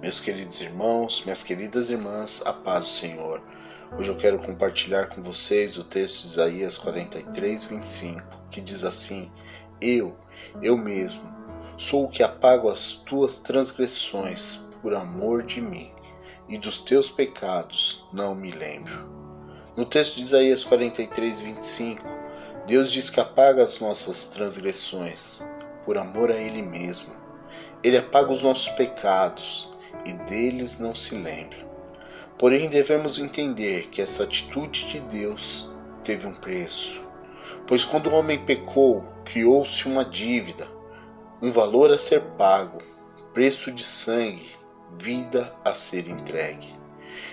Meus queridos irmãos, minhas queridas irmãs, a paz do Senhor. Hoje eu quero compartilhar com vocês o texto de Isaías 43, 25, que diz assim: Eu, eu mesmo, sou o que apago as tuas transgressões por amor de mim, e dos teus pecados não me lembro. No texto de Isaías 43, 25, Deus diz que apaga as nossas transgressões por amor a Ele mesmo. Ele apaga os nossos pecados e deles não se lembra. Porém, devemos entender que essa atitude de Deus teve um preço. Pois quando o homem pecou, criou-se uma dívida, um valor a ser pago, preço de sangue, vida a ser entregue.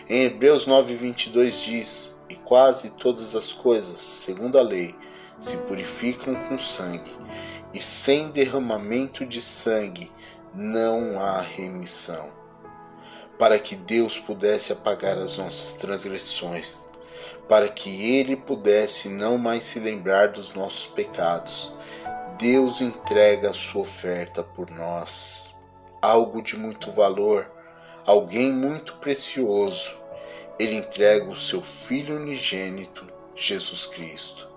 Em Hebreus 9:22 diz: "E quase todas as coisas, segundo a lei, se purificam com sangue, e sem derramamento de sangue não há remissão." Para que Deus pudesse apagar as nossas transgressões, para que Ele pudesse não mais se lembrar dos nossos pecados. Deus entrega a sua oferta por nós, algo de muito valor, alguém muito precioso. Ele entrega o seu Filho unigênito, Jesus Cristo.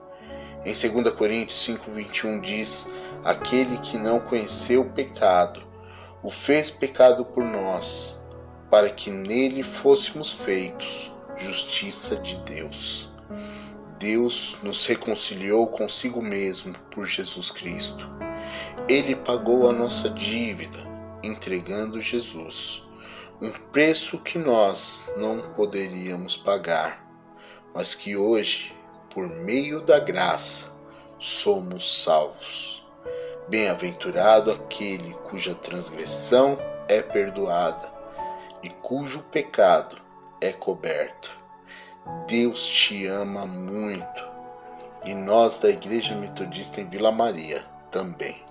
Em 2 Coríntios 5,21 diz: Aquele que não conheceu o pecado, o fez pecado por nós para que nele fôssemos feitos justiça de Deus. Deus nos reconciliou consigo mesmo por Jesus Cristo. Ele pagou a nossa dívida, entregando Jesus, um preço que nós não poderíamos pagar, mas que hoje, por meio da graça, somos salvos. Bem-aventurado aquele cuja transgressão é perdoada e cujo pecado é coberto. Deus te ama muito e nós da Igreja Metodista em Vila Maria também.